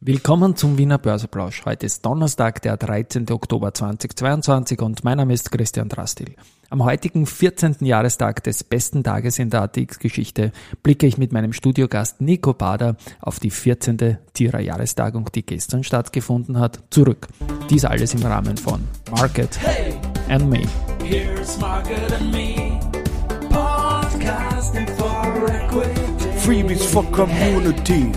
Willkommen zum Wiener Börseplausch. Heute ist Donnerstag, der 13. Oktober 2022 und mein Name ist Christian Drastil. Am heutigen 14. Jahrestag des besten Tages in der ATX-Geschichte blicke ich mit meinem Studiogast Nico Bader auf die 14. Tierer Jahrestagung, die gestern stattgefunden hat, zurück. Dies alles im Rahmen von Market hey, and Me. Here's Market and Me. Podcasting for Equity. Freebies for Community.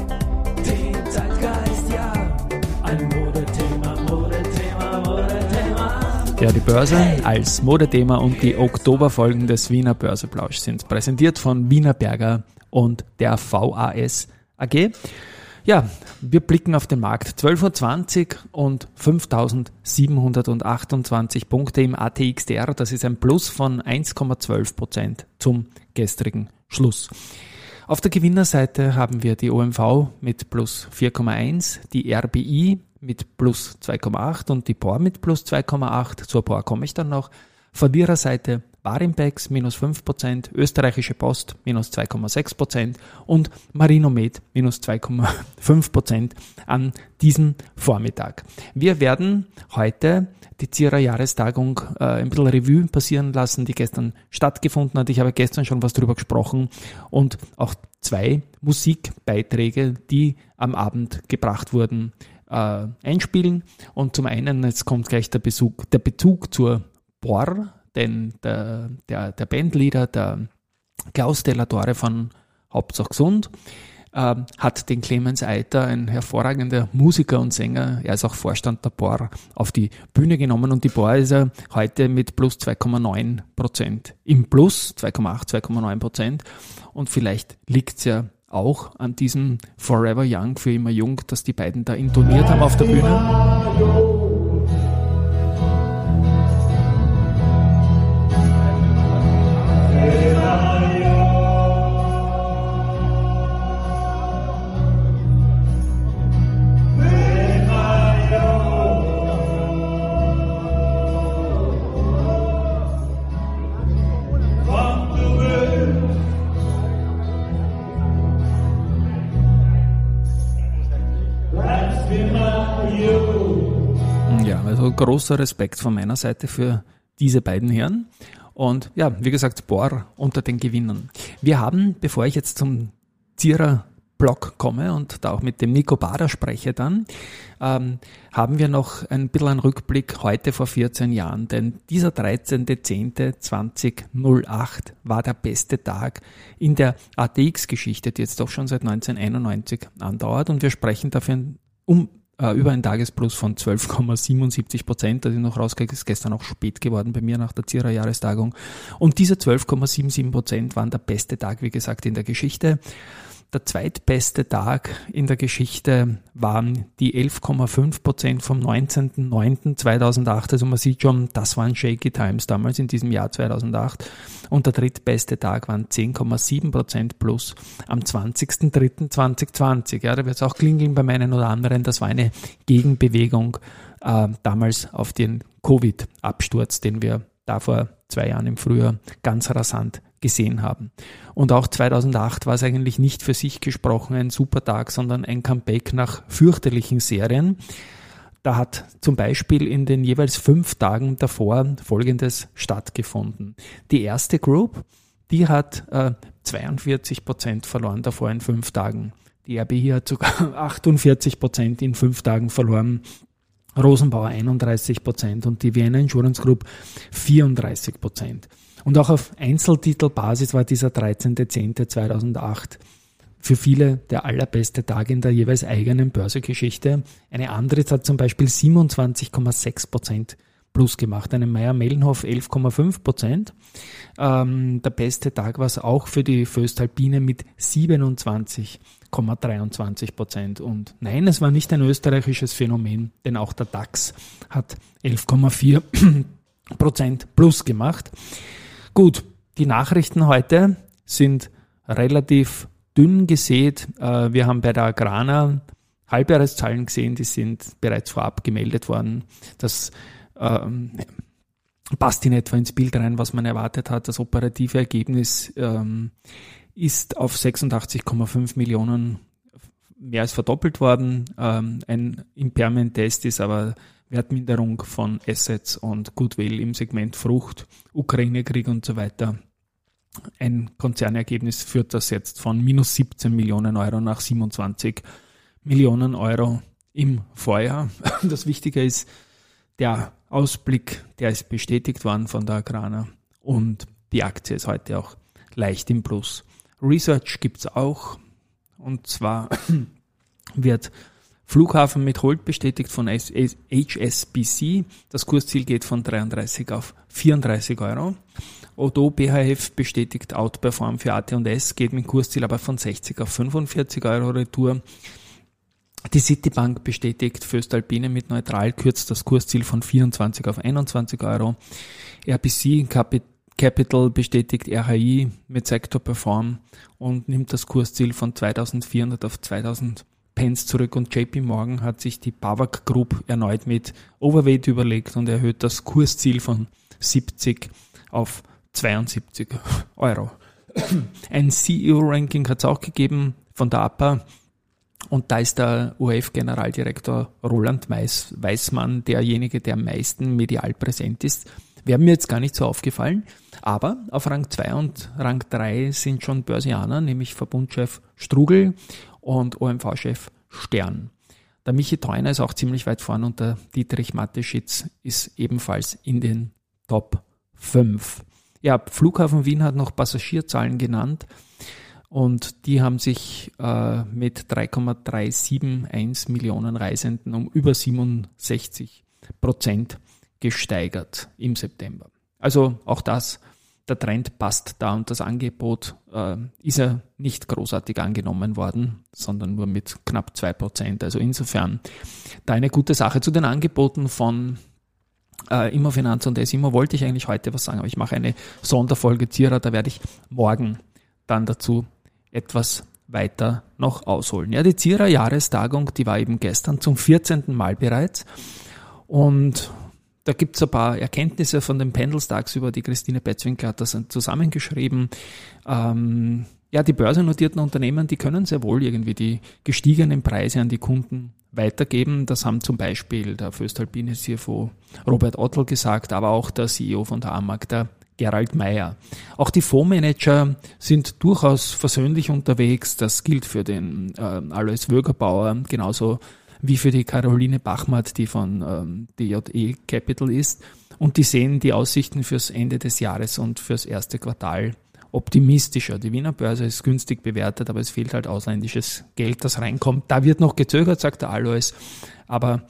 Ja, die Börse als Modethema und die Oktoberfolgen des Wiener Börseplausch sind präsentiert von Wiener Berger und der VAS AG. Ja, wir blicken auf den Markt. 12.20 Uhr und 5.728 Punkte im ATXDR. Das ist ein Plus von 1,12 Prozent zum gestrigen Schluss. Auf der Gewinnerseite haben wir die OMV mit plus 4,1, die RBI mit plus 2,8 und die POR mit plus 2,8. Zur POR komme ich dann noch. Verliererseite Barimpex minus 5%, Österreichische Post minus 2,6% und Marinomed minus 2,5% an diesem Vormittag. Wir werden heute die Zierer Jahrestagung äh, ein bisschen Revue passieren lassen, die gestern stattgefunden hat. Ich habe gestern schon was darüber gesprochen und auch zwei Musikbeiträge, die am Abend gebracht wurden, äh, einspielen. Und zum einen, jetzt kommt gleich der Bezug, der Bezug zur Bor, denn der, der, der Bandleader, der Klaus Delatore von Hauptsache Gesund, äh, hat den Clemens Eiter, ein hervorragender Musiker und Sänger, er ist auch Vorstand der BOR, auf die Bühne genommen und die BOR ist er heute mit plus 2,9 Prozent im Plus, 2,8, 2,9 Prozent und vielleicht liegt es ja auch an diesem Forever Young für immer jung, dass die beiden da intoniert haben auf der Bühne. Großer Respekt von meiner Seite für diese beiden Herren. Und ja, wie gesagt, Bohr unter den Gewinnern. Wir haben, bevor ich jetzt zum Zierer Blog komme und da auch mit dem Nico Bader spreche dann, ähm, haben wir noch ein bisschen einen Rückblick heute vor 14 Jahren, denn dieser 13.10.2008 war der beste Tag in der ATX-Geschichte, die jetzt doch schon seit 1991 andauert und wir sprechen dafür um äh, über ein Tagesplus von 12,77 Prozent. Das ist noch rausgegangen, ist gestern auch spät geworden bei mir nach der Zierer Jahrestagung. Und diese 12,77 Prozent waren der beste Tag, wie gesagt, in der Geschichte. Der zweitbeste Tag in der Geschichte waren die 11,5 Prozent vom 19.09.2008. Also man sieht schon, das waren shaky times damals in diesem Jahr 2008. Und der drittbeste Tag waren 10,7 Prozent plus am 20.03.2020. Ja, da wird es auch klingeln bei meinen oder anderen. Das war eine Gegenbewegung äh, damals auf den Covid-Absturz, den wir da vor zwei Jahren im Frühjahr ganz rasant gesehen haben. Und auch 2008 war es eigentlich nicht für sich gesprochen ein super Tag, sondern ein Comeback nach fürchterlichen Serien. Da hat zum Beispiel in den jeweils fünf Tagen davor Folgendes stattgefunden. Die erste Group, die hat äh, 42 Prozent verloren davor in fünf Tagen. Die RBI hat sogar 48 Prozent in fünf Tagen verloren. Rosenbauer 31 Prozent und die Vienna Insurance Group 34 Prozent. Und auch auf Einzeltitelbasis war dieser 13.10.2008 für viele der allerbeste Tag in der jeweils eigenen Börsegeschichte. Eine andere hat zum Beispiel 27,6 Prozent plus gemacht. Eine Meier Mellenhof 11,5 Prozent. Ähm, der beste Tag war es auch für die Föstalpine mit 27,23 Prozent. Und nein, es war nicht ein österreichisches Phänomen, denn auch der DAX hat 11,4 Prozent plus gemacht. Gut, die Nachrichten heute sind relativ dünn gesät. Äh, wir haben bei der Agrana Halbjahreszahlen gesehen, die sind bereits vorab gemeldet worden. Das ähm, passt in etwa ins Bild rein, was man erwartet hat. Das operative Ergebnis ähm, ist auf 86,5 Millionen mehr als verdoppelt worden. Ähm, ein Impairment-Test ist aber Wertminderung von Assets und Goodwill im Segment Frucht, Ukraine-Krieg und so weiter. Ein Konzernergebnis führt das jetzt von minus 17 Millionen Euro nach 27 Millionen Euro im Vorjahr. Das Wichtige ist, der Ausblick, der ist bestätigt worden von der Agrana und die Aktie ist heute auch leicht im Plus. Research gibt's auch und zwar wird Flughafen mit Hold bestätigt von HSBC. Das Kursziel geht von 33 auf 34 Euro. Odo BHF bestätigt Outperform für AT&S, geht mit Kursziel aber von 60 auf 45 Euro Retour. Die Citibank bestätigt Föstalpine mit neutral, kürzt das Kursziel von 24 auf 21 Euro. RBC Capital bestätigt RHI mit Sector Perform und nimmt das Kursziel von 2400 auf 2000 Pence zurück und JP Morgan hat sich die Bavak Group erneut mit Overweight überlegt und erhöht das Kursziel von 70 auf 72 Euro. Ein CEO-Ranking hat es auch gegeben von der APA und da ist der ORF-Generaldirektor Roland Weiß, derjenige, der am meisten medial präsent ist. Wäre mir jetzt gar nicht so aufgefallen, aber auf Rang 2 und Rang 3 sind schon Börsianer, nämlich Verbundchef Strugel und OMV-Chef Stern. Der Michi Theuner ist auch ziemlich weit vorn und der Dietrich Mateschitz ist ebenfalls in den Top 5. Ja, Flughafen Wien hat noch Passagierzahlen genannt und die haben sich äh, mit 3,371 Millionen Reisenden um über 67 Prozent gesteigert im September. Also auch das, der Trend passt da und das Angebot äh, ist ja nicht großartig angenommen worden, sondern nur mit knapp zwei Prozent. Also insofern da eine gute Sache zu den Angeboten von äh, Immofinanz und Esimo wollte ich eigentlich heute was sagen, aber ich mache eine Sonderfolge Zierer, da werde ich morgen dann dazu etwas weiter noch ausholen. Ja, die Zierer Jahrestagung, die war eben gestern zum 14. Mal bereits. Und da gibt es ein paar Erkenntnisse von den Pendelstags über die Christine Betzwinkel hat das zusammengeschrieben. Ähm, ja, die börsennotierten Unternehmen, die können sehr wohl irgendwie die gestiegenen Preise an die Kunden weitergeben. Das haben zum Beispiel der Föstalpine CFO Robert Ottl gesagt, aber auch der CEO von der AMAG, der Gerald Meyer. Auch die Fondsmanager sind durchaus versöhnlich unterwegs. Das gilt für den äh, Alois Wögerbauer, genauso wie für die Caroline Bachmatt, die von ähm, DJE Capital ist. Und die sehen die Aussichten fürs Ende des Jahres und fürs erste Quartal optimistischer. Die Wiener Börse ist günstig bewertet, aber es fehlt halt ausländisches Geld, das reinkommt. Da wird noch gezögert, sagt der Alois. Aber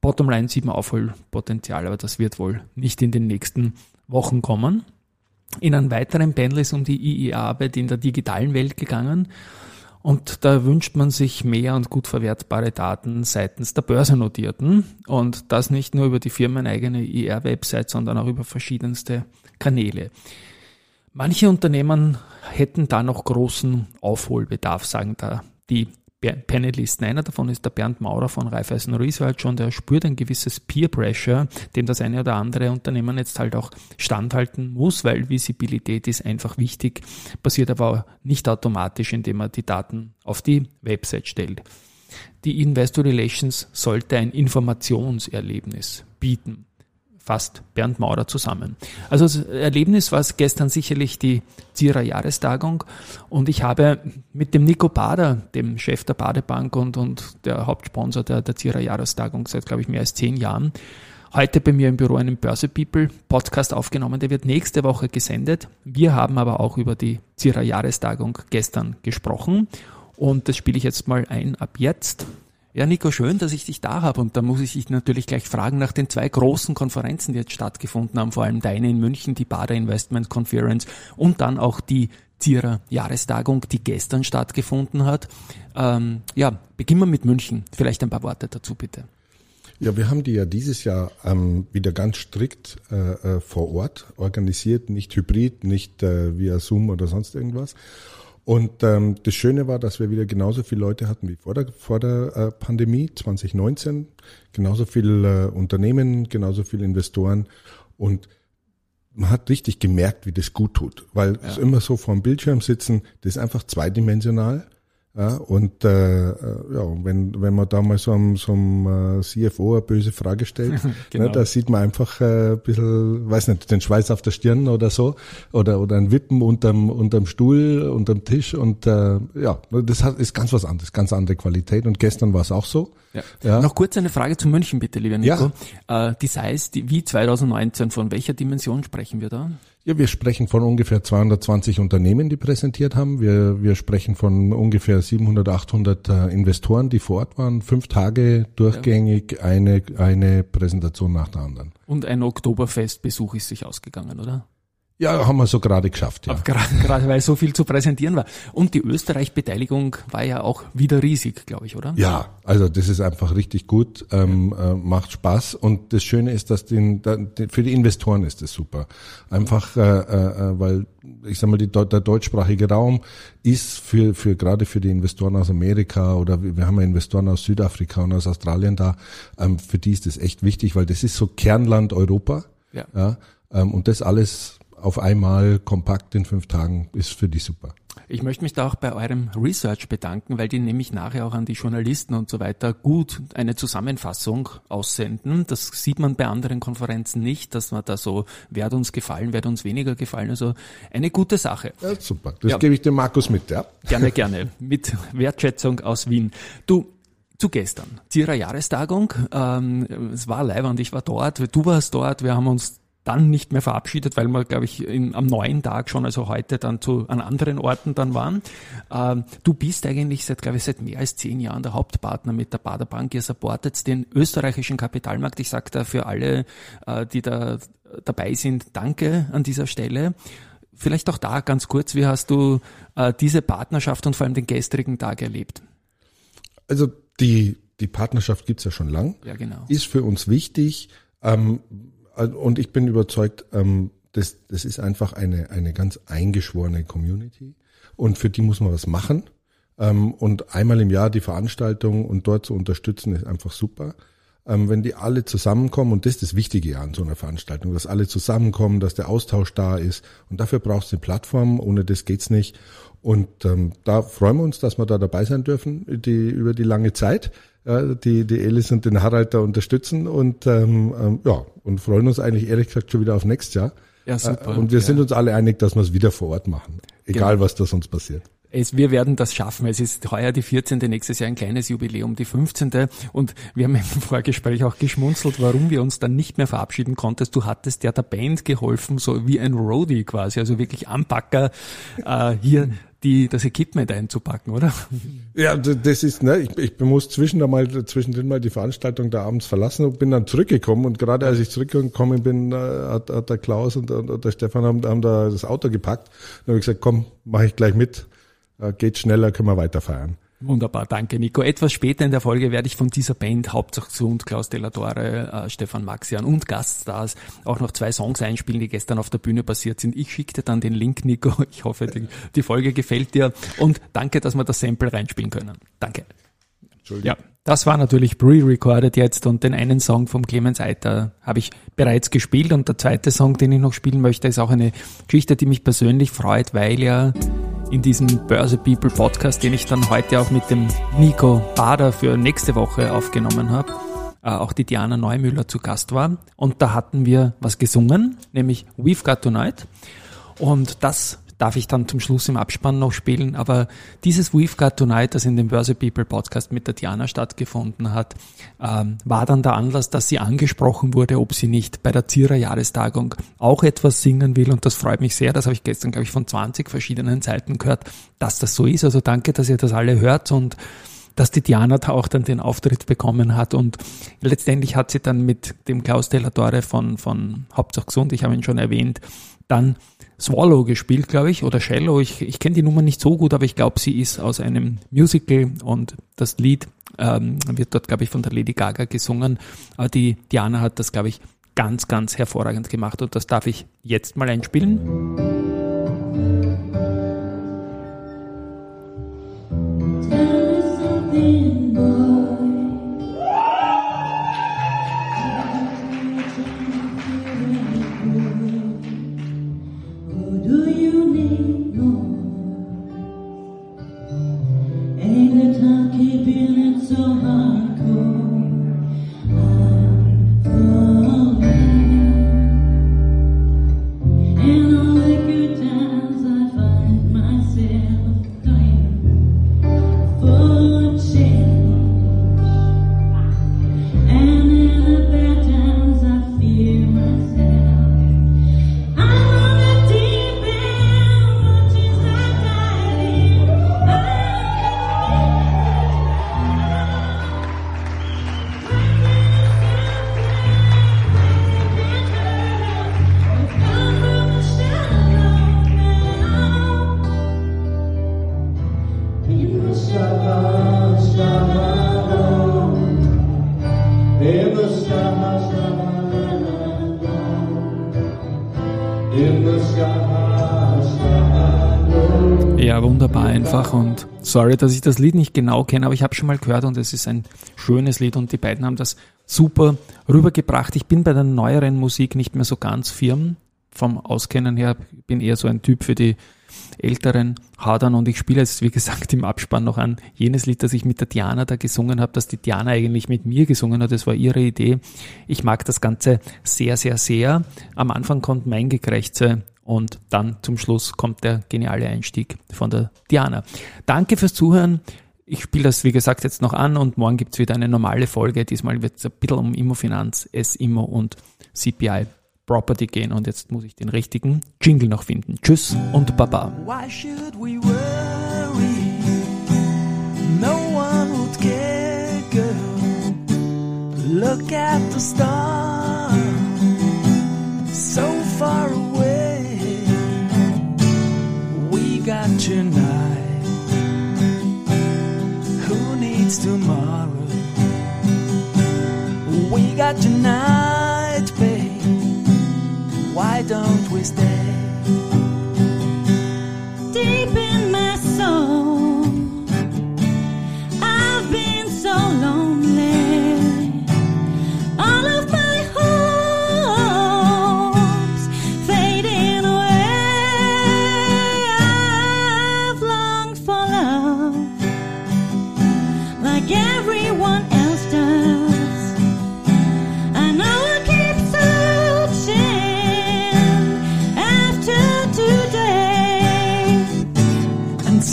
Bottomline sieht man Aufholpotenzial, aber das wird wohl nicht in den nächsten Wochen kommen. In einem weiteren Panel ist um die IIA-Arbeit in der digitalen Welt gegangen. Und da wünscht man sich mehr und gut verwertbare Daten seitens der Börsennotierten. Und das nicht nur über die firmeneigene IR-Website, sondern auch über verschiedenste Kanäle. Manche Unternehmen hätten da noch großen Aufholbedarf, sagen da die Panelisten. Einer davon ist der Bernd Maurer von Raiffeisen Research und er spürt ein gewisses Peer Pressure, dem das eine oder andere Unternehmen jetzt halt auch standhalten muss, weil Visibilität ist einfach wichtig, passiert aber nicht automatisch, indem man die Daten auf die Website stellt. Die Investor Relations sollte ein Informationserlebnis bieten fasst Bernd Maurer zusammen. Also das Erlebnis war es gestern sicherlich die Zierer Jahrestagung und ich habe mit dem Nico Bader, dem Chef der Badebank und, und der Hauptsponsor der, der Zierer Jahrestagung seit, glaube ich, mehr als zehn Jahren, heute bei mir im Büro einen Börse People Podcast aufgenommen. Der wird nächste Woche gesendet. Wir haben aber auch über die Zierer Jahrestagung gestern gesprochen und das spiele ich jetzt mal ein ab jetzt. Ja, Nico, schön, dass ich dich da habe. Und da muss ich dich natürlich gleich fragen nach den zwei großen Konferenzen, die jetzt stattgefunden haben, vor allem deine in München, die Bader Investment Conference und dann auch die Zierer Jahrestagung, die gestern stattgefunden hat. Ähm, ja, beginnen wir mit München. Vielleicht ein paar Worte dazu, bitte. Ja, wir haben die ja dieses Jahr ähm, wieder ganz strikt äh, äh vor Ort organisiert, nicht hybrid, nicht äh, via Zoom oder sonst irgendwas. Und ähm, das Schöne war, dass wir wieder genauso viele Leute hatten wie vor der, vor der äh, Pandemie 2019. Genauso viele äh, Unternehmen, genauso viele Investoren. Und man hat richtig gemerkt, wie das gut tut. Weil ja. es immer so vor dem Bildschirm sitzen, das ist einfach zweidimensional. Ja, und äh, ja, wenn, wenn man da mal so einem, so einem äh, CFO eine böse Frage stellt, genau. ne, da sieht man einfach äh, ein bisschen, weiß nicht, den Schweiß auf der Stirn oder so, oder, oder ein Wippen unterm, unterm Stuhl, unterm Tisch und äh, ja, das hat, ist ganz was anderes, ganz andere Qualität und gestern war es auch so. Ja. Ja. Noch kurz eine Frage zu München bitte, lieber Nico. Ja. Äh, die Size, die, wie 2019, von welcher Dimension sprechen wir da? Ja, wir sprechen von ungefähr 220 Unternehmen, die präsentiert haben. Wir, wir sprechen von ungefähr 700, 800 äh, Investoren, die vor Ort waren. Fünf Tage durchgängig eine, eine Präsentation nach der anderen. Und ein Oktoberfestbesuch ist sich ausgegangen, oder? Ja, haben wir so gerade geschafft, ja. Gerade, weil so viel zu präsentieren war. Und die Österreich-Beteiligung war ja auch wieder riesig, glaube ich, oder? Ja, also das ist einfach richtig gut, ähm, äh, macht Spaß. Und das Schöne ist, dass den, den, für die Investoren ist das super. Einfach, äh, äh, weil ich sag mal, die, der deutschsprachige Raum ist für, für gerade für die Investoren aus Amerika oder wir haben ja Investoren aus Südafrika und aus Australien da, ähm, für die ist das echt wichtig, weil das ist so Kernland Europa. Ja. ja ähm, und das alles auf einmal kompakt in fünf Tagen ist für die super. Ich möchte mich da auch bei eurem Research bedanken, weil die nämlich nachher auch an die Journalisten und so weiter gut eine Zusammenfassung aussenden. Das sieht man bei anderen Konferenzen nicht, dass man da so, wer hat uns gefallen, wer hat uns weniger gefallen. Also eine gute Sache. Ja, super. Das ja. gebe ich dem Markus mit, ja. Gerne, gerne. Mit Wertschätzung aus Wien. Du, zu gestern, Zierer Jahrestagung. Ähm, es war live und ich war dort, du warst dort, wir haben uns dann nicht mehr verabschiedet, weil wir, glaube ich, in, am neuen Tag schon, also heute dann zu an anderen Orten dann waren. Ähm, du bist eigentlich seit, glaube ich, seit mehr als zehn Jahren der Hauptpartner mit der Baderbank. Ihr supportet den österreichischen Kapitalmarkt. Ich sage da für alle, äh, die da dabei sind, danke an dieser Stelle. Vielleicht auch da ganz kurz, wie hast du äh, diese Partnerschaft und vor allem den gestrigen Tag erlebt? Also die, die Partnerschaft gibt's ja schon lang. Ja, genau. Ist für uns wichtig. Ähm, und ich bin überzeugt, ähm, das, das ist einfach eine, eine ganz eingeschworene Community. Und für die muss man was machen. Ähm, und einmal im Jahr die Veranstaltung und dort zu unterstützen, ist einfach super. Ähm, wenn die alle zusammenkommen, und das ist das Wichtige an so einer Veranstaltung, dass alle zusammenkommen, dass der Austausch da ist. Und dafür brauchst du eine Plattform, ohne das geht's nicht. Und ähm, da freuen wir uns, dass wir da dabei sein dürfen, die, über die lange Zeit ja, die, die Elis und den Harald da unterstützen und ähm, ähm, ja, und freuen uns eigentlich ehrlich gesagt schon wieder auf nächstes Jahr. Ja, super. Äh, und wir ja. sind uns alle einig, dass wir es wieder vor Ort machen. Egal genau. was da sonst passiert. Es, wir werden das schaffen. Es ist heuer die 14., nächstes Jahr ein kleines Jubiläum, die 15. Und wir haben im Vorgespräch auch geschmunzelt, warum wir uns dann nicht mehr verabschieden konnten. Du hattest ja der Band geholfen, so wie ein Roadie quasi, also wirklich Anpacker äh, hier die, das Equipment einzupacken, oder? Ja, das ist, ne, ich, ich muss zwischen mal, zwischendrin mal die Veranstaltung da abends verlassen und bin dann zurückgekommen und gerade als ich zurückgekommen bin, äh, hat, hat der Klaus und, und, der Stefan haben, haben da das Auto gepackt und habe ich gesagt, komm, mache ich gleich mit, äh, geht schneller, können wir weiter feiern. Wunderbar, danke Nico. Etwas später in der Folge werde ich von dieser Band, Hauptsache Sund, Klaus Delatore, äh, Stefan Maxian und Gaststars auch noch zwei Songs einspielen, die gestern auf der Bühne passiert sind. Ich schicke dir dann den Link, Nico. Ich hoffe, die, die Folge gefällt dir und danke, dass wir das Sample reinspielen können. Danke. Entschuldigung. Ja, das war natürlich pre-recorded jetzt und den einen Song vom Clemens Eiter habe ich bereits gespielt und der zweite Song, den ich noch spielen möchte, ist auch eine Geschichte, die mich persönlich freut, weil ja in diesem Börse People Podcast, den ich dann heute auch mit dem Nico Bader für nächste Woche aufgenommen habe, äh, auch die Diana Neumüller zu Gast war. Und da hatten wir was gesungen, nämlich We've Got Tonight. Und das darf ich dann zum Schluss im Abspann noch spielen. Aber dieses We've Got Tonight, das in dem Börse People Podcast mit der Diana stattgefunden hat, ähm, war dann der Anlass, dass sie angesprochen wurde, ob sie nicht bei der Zierer Jahrestagung auch etwas singen will. Und das freut mich sehr. Das habe ich gestern, glaube ich, von 20 verschiedenen Seiten gehört, dass das so ist. Also danke, dass ihr das alle hört und dass die Diana da auch dann den Auftritt bekommen hat und letztendlich hat sie dann mit dem Klaus Delatore von, von Hauptsache Gesund, ich habe ihn schon erwähnt, dann Swallow gespielt, glaube ich, oder Shallow. Ich, ich kenne die Nummer nicht so gut, aber ich glaube, sie ist aus einem Musical und das Lied ähm, wird dort, glaube ich, von der Lady Gaga gesungen. Aber die Diana hat das, glaube ich, ganz, ganz hervorragend gemacht und das darf ich jetzt mal einspielen. Ja, sorry, dass ich das Lied nicht genau kenne, aber ich habe schon mal gehört und es ist ein schönes Lied und die beiden haben das super rübergebracht. Ich bin bei der neueren Musik nicht mehr so ganz firm. Vom Auskennen her bin eher so ein Typ für die älteren Hadern und ich spiele jetzt, wie gesagt, im Abspann noch an jenes Lied, das ich mit der Diana da gesungen habe, dass die Diana eigentlich mit mir gesungen hat. Das war ihre Idee. Ich mag das Ganze sehr, sehr, sehr. Am Anfang kommt mein Gekrächze und dann zum Schluss kommt der geniale Einstieg von der Diana. Danke fürs Zuhören. Ich spiele das, wie gesagt, jetzt noch an und morgen gibt's wieder eine normale Folge. Diesmal wird es ein bisschen um Immofinanz, S-Immo und CPI Property gehen und jetzt muss ich den richtigen Jingle noch finden. Tschüss und Baba. Why should we worry? No one would care, girl. Look at the stars, tonight. Who needs tomorrow? We got tonight, baby. why don't we stay?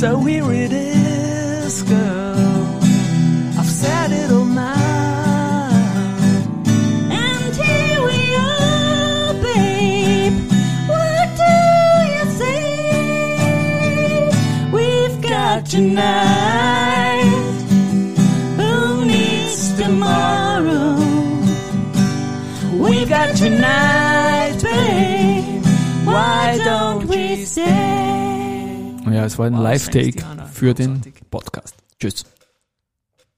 So here it is, girl. I've said it all now. And here we are, babe. What do you say? We've got tonight. Who needs tomorrow? We've got tonight, babe. Why don't we stay? Ja, es war ein Live-Take für den Podcast. Tschüss.